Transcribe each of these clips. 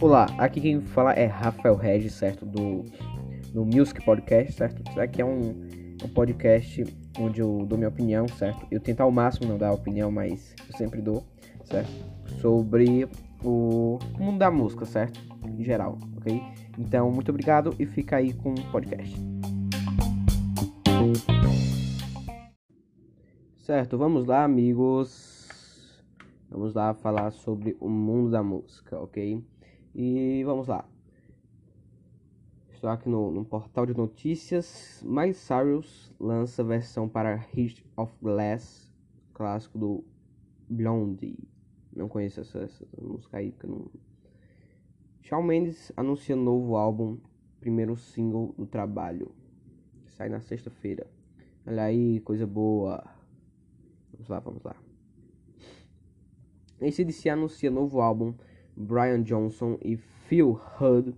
Olá, aqui quem fala é Rafael Regis, certo? Do, do Music Podcast, certo? Isso aqui é um, um podcast onde eu dou minha opinião, certo? Eu tento ao máximo não dar opinião, mas eu sempre dou, certo? Sobre o mundo da música, certo? Em geral, ok? Então, muito obrigado e fica aí com o podcast. Certo, vamos lá, amigos. Vamos lá falar sobre o mundo da música, ok? E vamos lá. Estou aqui no, no portal de notícias. My Cyrus lança versão para Hit of Glass, clássico do Blondie. Não conheço essa, essa música aí, que não. Shawn Mendes anuncia novo álbum, primeiro single do trabalho. Sai na sexta-feira. Olha aí, coisa boa. Vamos lá, vamos lá. ACDC anuncia novo álbum Brian Johnson e Phil Hood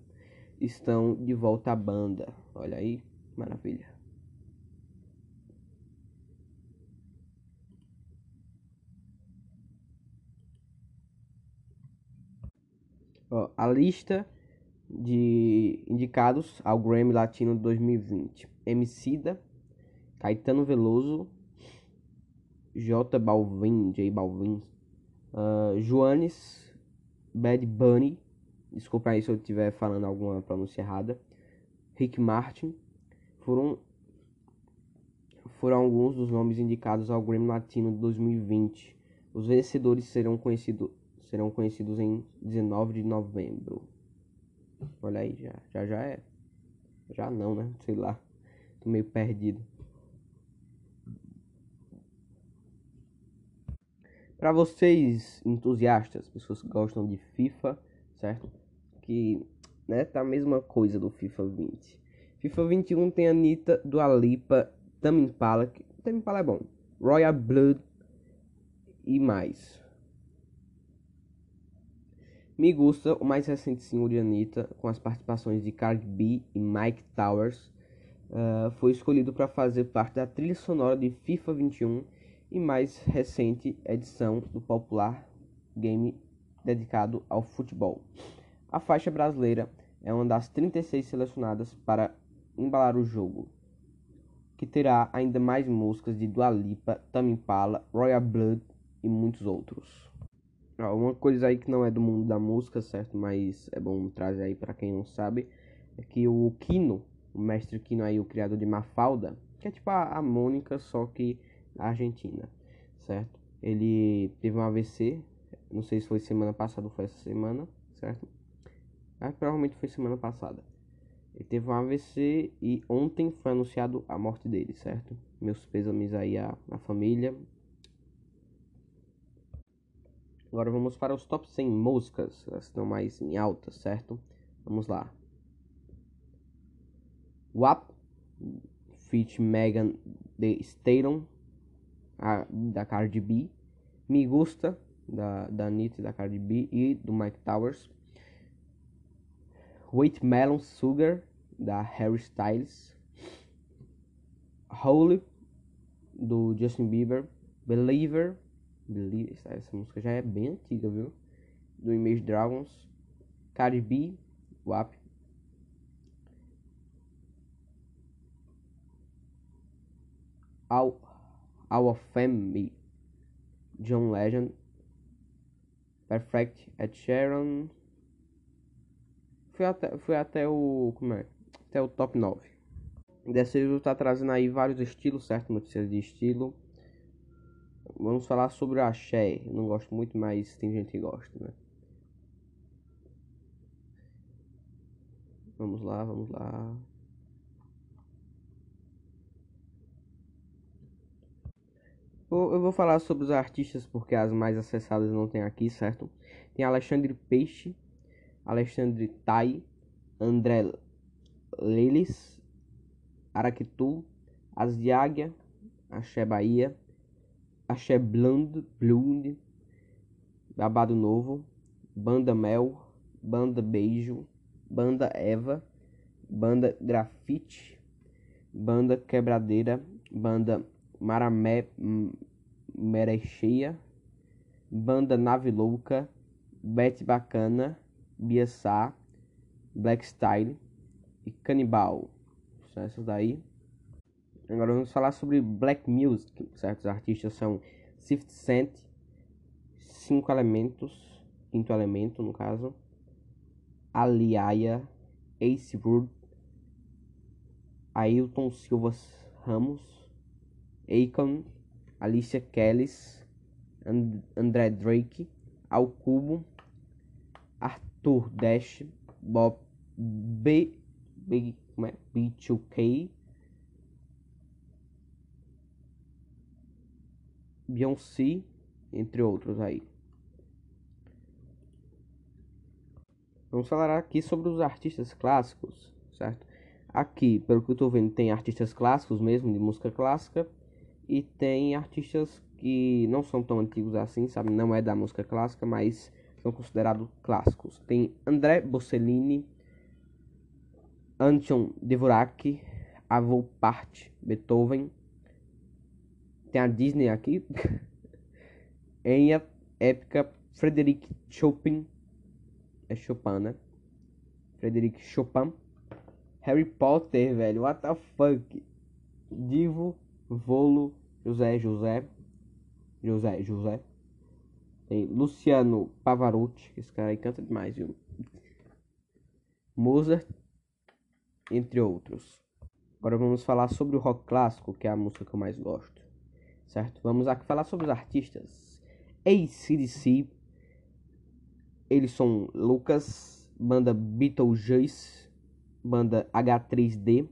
estão de volta à banda. Olha aí, maravilha. Ó, a lista de indicados ao Grammy Latino 2020: Emicida, Caetano Veloso, J Balvin, J Balvin, uh, Joanes Bad Bunny, desculpa aí se eu estiver falando alguma pronúncia errada, Rick Martin, foram, foram alguns dos nomes indicados ao Grammy Latino de 2020. Os vencedores serão, conhecido, serão conhecidos em 19 de novembro. Olha aí, já, já, já é. Já não, né? Sei lá. Tô meio perdido. Para vocês entusiastas, pessoas que gostam de FIFA, certo? Que né, tá a mesma coisa do FIFA 20. FIFA 21 tem Anitta, Dua Lipa, Tame Impala, que Tame Impala é bom, Royal Blood e mais. Me gusta o mais recente single de Anitta, com as participações de Cardi B e Mike Towers, uh, foi escolhido para fazer parte da trilha sonora de FIFA 21 e mais recente edição do popular game dedicado ao futebol. A faixa brasileira é uma das 36 selecionadas para embalar o jogo, que terá ainda mais músicas de Dua Lipa, Tame Impala, Royal Blood e muitos outros. Uma coisa aí que não é do mundo da música, certo? Mas é bom trazer aí para quem não sabe, é que o Kino, o mestre Kino aí, o criador de Mafalda, que é tipo a, a Mônica, só que Argentina, certo? Ele teve um AVC, não sei se foi semana passada ou foi essa semana, certo? Ah, provavelmente foi semana passada. Ele teve um AVC e ontem foi anunciado a morte dele, certo? Meus pêsames aí à, à família. Agora vamos para os top 100 músicas, elas estão mais em alta, certo? Vamos lá. WAP, feat Megan Thee Stallion, a, da Cardi B, Me Gusta, da, da Anitta da Cardi B e do Mike Towers, Melon Sugar, da Harry Styles, Holy, do Justin Bieber, Believer, Believer essa música já é bem antiga, viu? Do Image Dragons, Cardi B, WAP, Ao Our Family, John Legend, Perfect Ed Sheeran. Fui até, até o. Como é? Até o top 9. Dessa vez eu tá trazendo aí vários estilos, certo? Notícias de estilo. Vamos falar sobre o axé. Não gosto muito, mas tem gente que gosta, né? Vamos lá, vamos lá. Eu vou falar sobre os artistas porque as mais acessadas não tem aqui, certo? Tem Alexandre Peixe, Alexandre Tai, André Lelis, Araquitu, As de Águia, Axé Bahia, Axé Blond, Blonde, Babado Novo, Banda Mel, Banda Beijo, Banda Eva, Banda Grafite, Banda Quebradeira, Banda Maramé Merecheia, Banda Nave Louca, Betty Bacana, Biassá, Black Style e Cannibal. São essas daí. Agora vamos falar sobre Black Music. Certos artistas são Fifth Cent, Cinco Elementos, Quinto Elemento no caso, Aliaya, Ace Rude, Ailton Silva Ramos, Akon, Alicia Kellis, And André Drake, Al Cubo, Arthur Dash, Bob B, B, é? B2K, Beyoncé, entre outros aí. Vamos falar aqui sobre os artistas clássicos, certo? Aqui, pelo que eu estou vendo, tem artistas clássicos mesmo, de música clássica, e tem artistas que não são tão antigos assim, sabe? Não é da música clássica, mas são considerados clássicos. Tem André Bocelini, Anton Dvorak, Avô Part, Beethoven, tem a Disney aqui. em época, Frederic Chopin. É Chopin, né? Frederic Chopin. Harry Potter, velho. What the fuck? Divo, Volo, José José. José José. Tem Luciano Pavarotti. Esse cara aí canta demais, viu? Mozart. Entre outros. Agora vamos falar sobre o rock clássico, que é a música que eu mais gosto certo? Vamos aqui falar sobre os artistas. ACDC, eles são Lucas, banda Beetlejuice, banda H3D,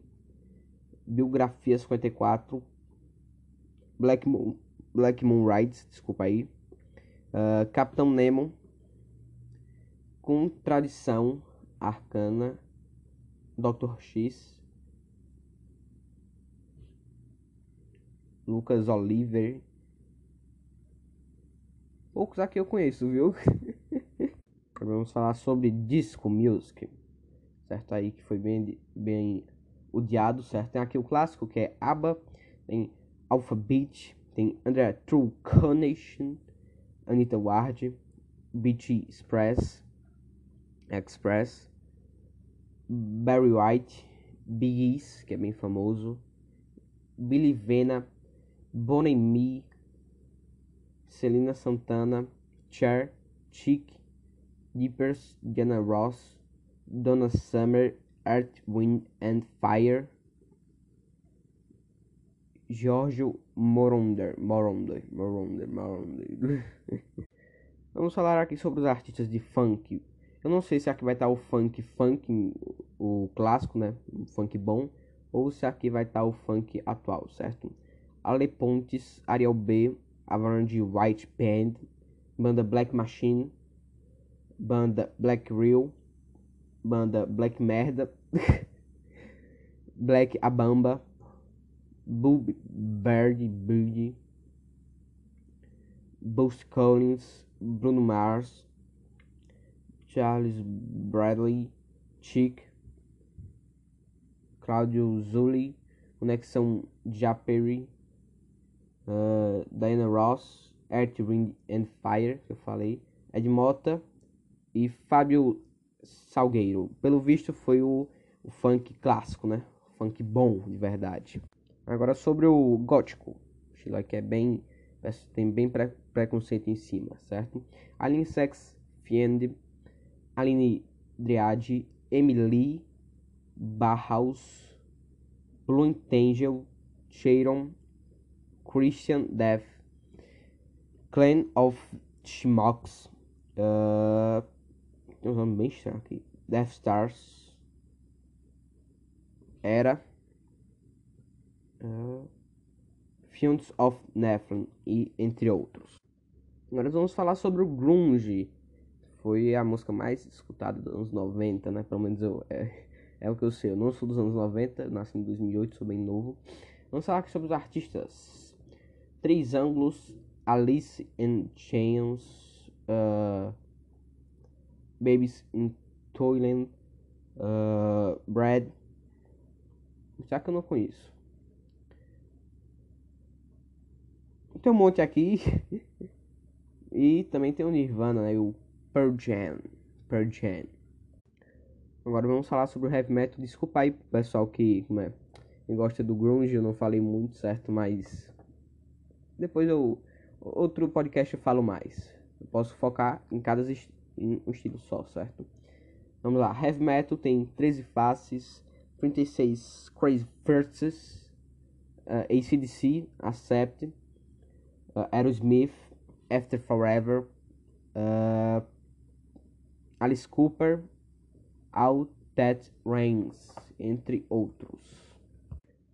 Biografia 54, Black Moon, Black Moon Rides, desculpa aí, uh, Capitão Nemo, Contradição Arcana, Dr. X, Lucas Oliver. Poucos aqui eu conheço, viu? Vamos falar sobre Disco Music. Certo aí que foi bem, bem odiado, certo? Tem aqui o clássico que é ABBA, tem Alphabet, tem Andrea True Connection, Anita Ward, BT Express, Express, Barry White, Big East, que é bem famoso, Billy Vena, Bonnie Me, Celina Santana, Cher, Chic, Dippers, Diana Ross, Donna Summer, Earth, Wind and Fire, Giorgio Moroder, Moroder, Moroder, Moroder. Vamos falar aqui sobre os artistas de funk. Eu não sei se aqui vai estar o funk funk, o clássico, né? O funk bom, ou se aqui vai estar o funk atual, certo? Ale Pontes, Ariel B, Avalanche White Band, banda Black Machine, banda Black Real, banda Black Merda, Black Abamba, Bird Bird, Boost Collins, Bruno Mars, Charles Bradley, Chick, Claudio Zulli, Conexão Japeri, uh, Diana Ross, Earth, Wind and Fire, que eu falei, Ed Mota e Fábio Salgueiro. Pelo visto foi o, o funk clássico, né? Funk bom, de verdade. Agora sobre o gótico. Estilo que é bem tem bem pre preconceito em cima, certo? Aline Sex Fiend, Aline Driade, Emily Barhaus, Angel, Sharon Christian Death, Clan of Schmucks, uh, tem um nome bem estranho aqui, Death Stars, Era, uh, Fiends of Nephilim e entre outros. Agora vamos falar sobre o grunge. Foi a música mais escutada dos anos 90, né? Pelo menos eu, é, é o que eu sei. Eu não sou dos anos 90, nasci em 2008, sou bem novo. Vamos falar aqui sobre os artistas três ângulos, Alice in Chains, uh, Babies in Toyland, uh, Brad. Já que eu não conheço. Tem um monte aqui. E também tem o Nirvana, né? O Pearl Jam. Pearl Jam. Agora vamos falar sobre o heavy metal. Desculpa aí pessoal que, como é, gosta do grunge, eu não falei muito certo, mas depois eu outro podcast eu falo mais. Eu posso focar em cada em um estilo só, certo? Vamos lá. Heavy metal tem 13 faces, 36 crazy verses, uh, ACDC, Accept, uh, Aerosmith, After Forever, uh, Alice Cooper, All That Rains, entre outros.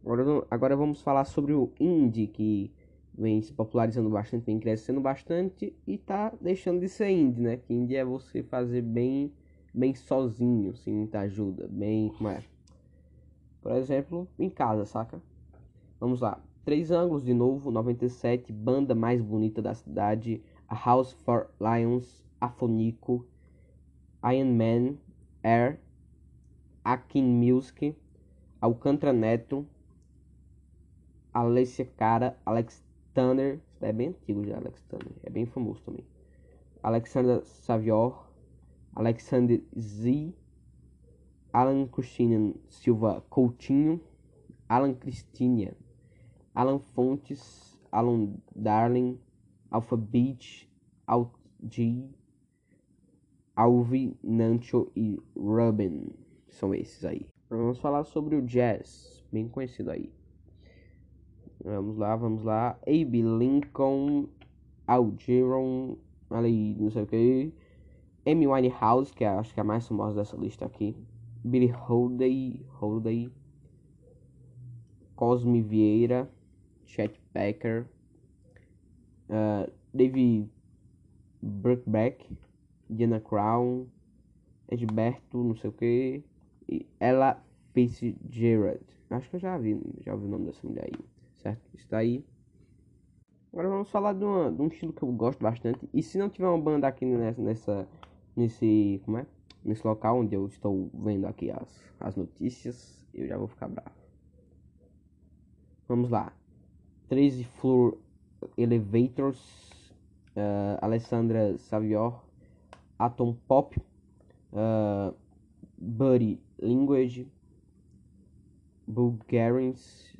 Agora, agora vamos falar sobre o indie que vem se popularizando bastante, vem crescendo bastante e tá deixando de ser indie, né? Que indie é você fazer bem, bem sozinho, sem muita ajuda, bem, como é? Por exemplo, em casa, saca? Vamos lá. Três ângulos de novo, 97, banda mais bonita da cidade, A House for Lions, Afonico, Iron Man, Air, Akin Music, Alcântara Neto, Alessia Cara, Alex Thunder, é bem antigo já, Alex Thunder, é bem famoso também. Alexander Savior, Alexander Z, Alan Christian Silva Coutinho, Alan Cristina, Alan Fontes, Alan Darling, Alpha Beach, Alt G, Alvi, Nancho e Ruben. São esses aí. Vamos falar sobre o jazz, bem conhecido aí. Vamos lá, vamos lá. Abe Lincoln, Algeron, ali, não sei o que. Amy Winehouse, que é, acho que é a mais famosa dessa lista aqui. Billy Holiday, Holiday. Cosme Vieira, Chet Becker, uh, David Brookback, Diana Crown, Edberto, não sei o que, e ela Fitzgerald. Acho que eu já vi, já ouvi o nome dessa mulher aí certo? Está aí. Agora vamos falar de, uma, de, um estilo que eu gosto bastante. E se não tiver uma banda aqui nessa, nessa nesse, como é? Nesse local onde eu estou vendo aqui as, as notícias, eu já vou ficar bravo. Vamos lá. 13 Floor Elevators, uh, Alessandra Savior, Atom Pop, uh, Buddy Language, Bulgarians,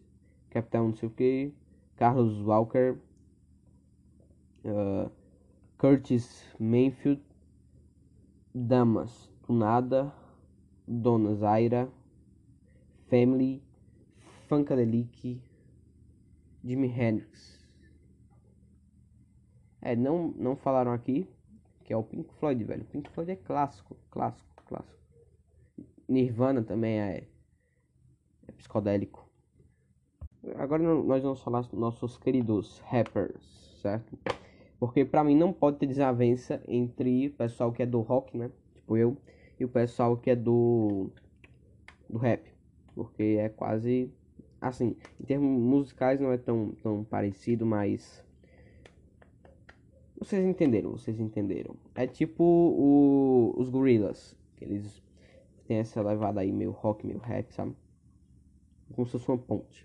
Capitão não sei o que, Carlos Walker, uh, Curtis Mayfield, Damas Tunada, Dona Zaira, Family, Funkadelic, Jimi Hendrix. É, não, não falaram aqui que é o Pink Floyd, velho. Pink Floyd é clássico, clássico, clássico. Nirvana também é, é psicodélico. Agora nós vamos falar nossos queridos rappers, certo? Porque pra mim não pode ter desavença entre o pessoal que é do rock, né? Tipo eu, e o pessoal que é do, do rap. Porque é quase assim, em termos musicais não é tão, tão parecido, mas. Vocês entenderam, vocês entenderam. É tipo o, os Gorillaz, que eles têm essa levada aí meio rock, meio rap, sabe? Como se fosse uma ponte.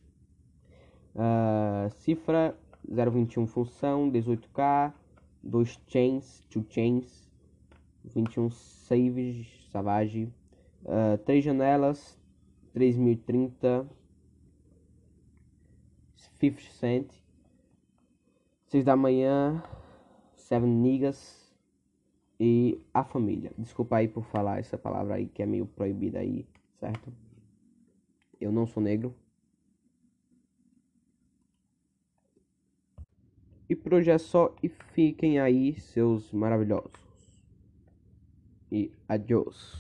Uh, cifra 021 função 18K 2 chains 2 chains 21 saves savage uh, 3 janelas 3030 50 cent 6 da manhã 7 niggas e a família desculpa aí por falar essa palavra aí que é meio proibida aí certo eu não sou negro E por hoje é só e fiquem aí, seus maravilhosos. E adiós.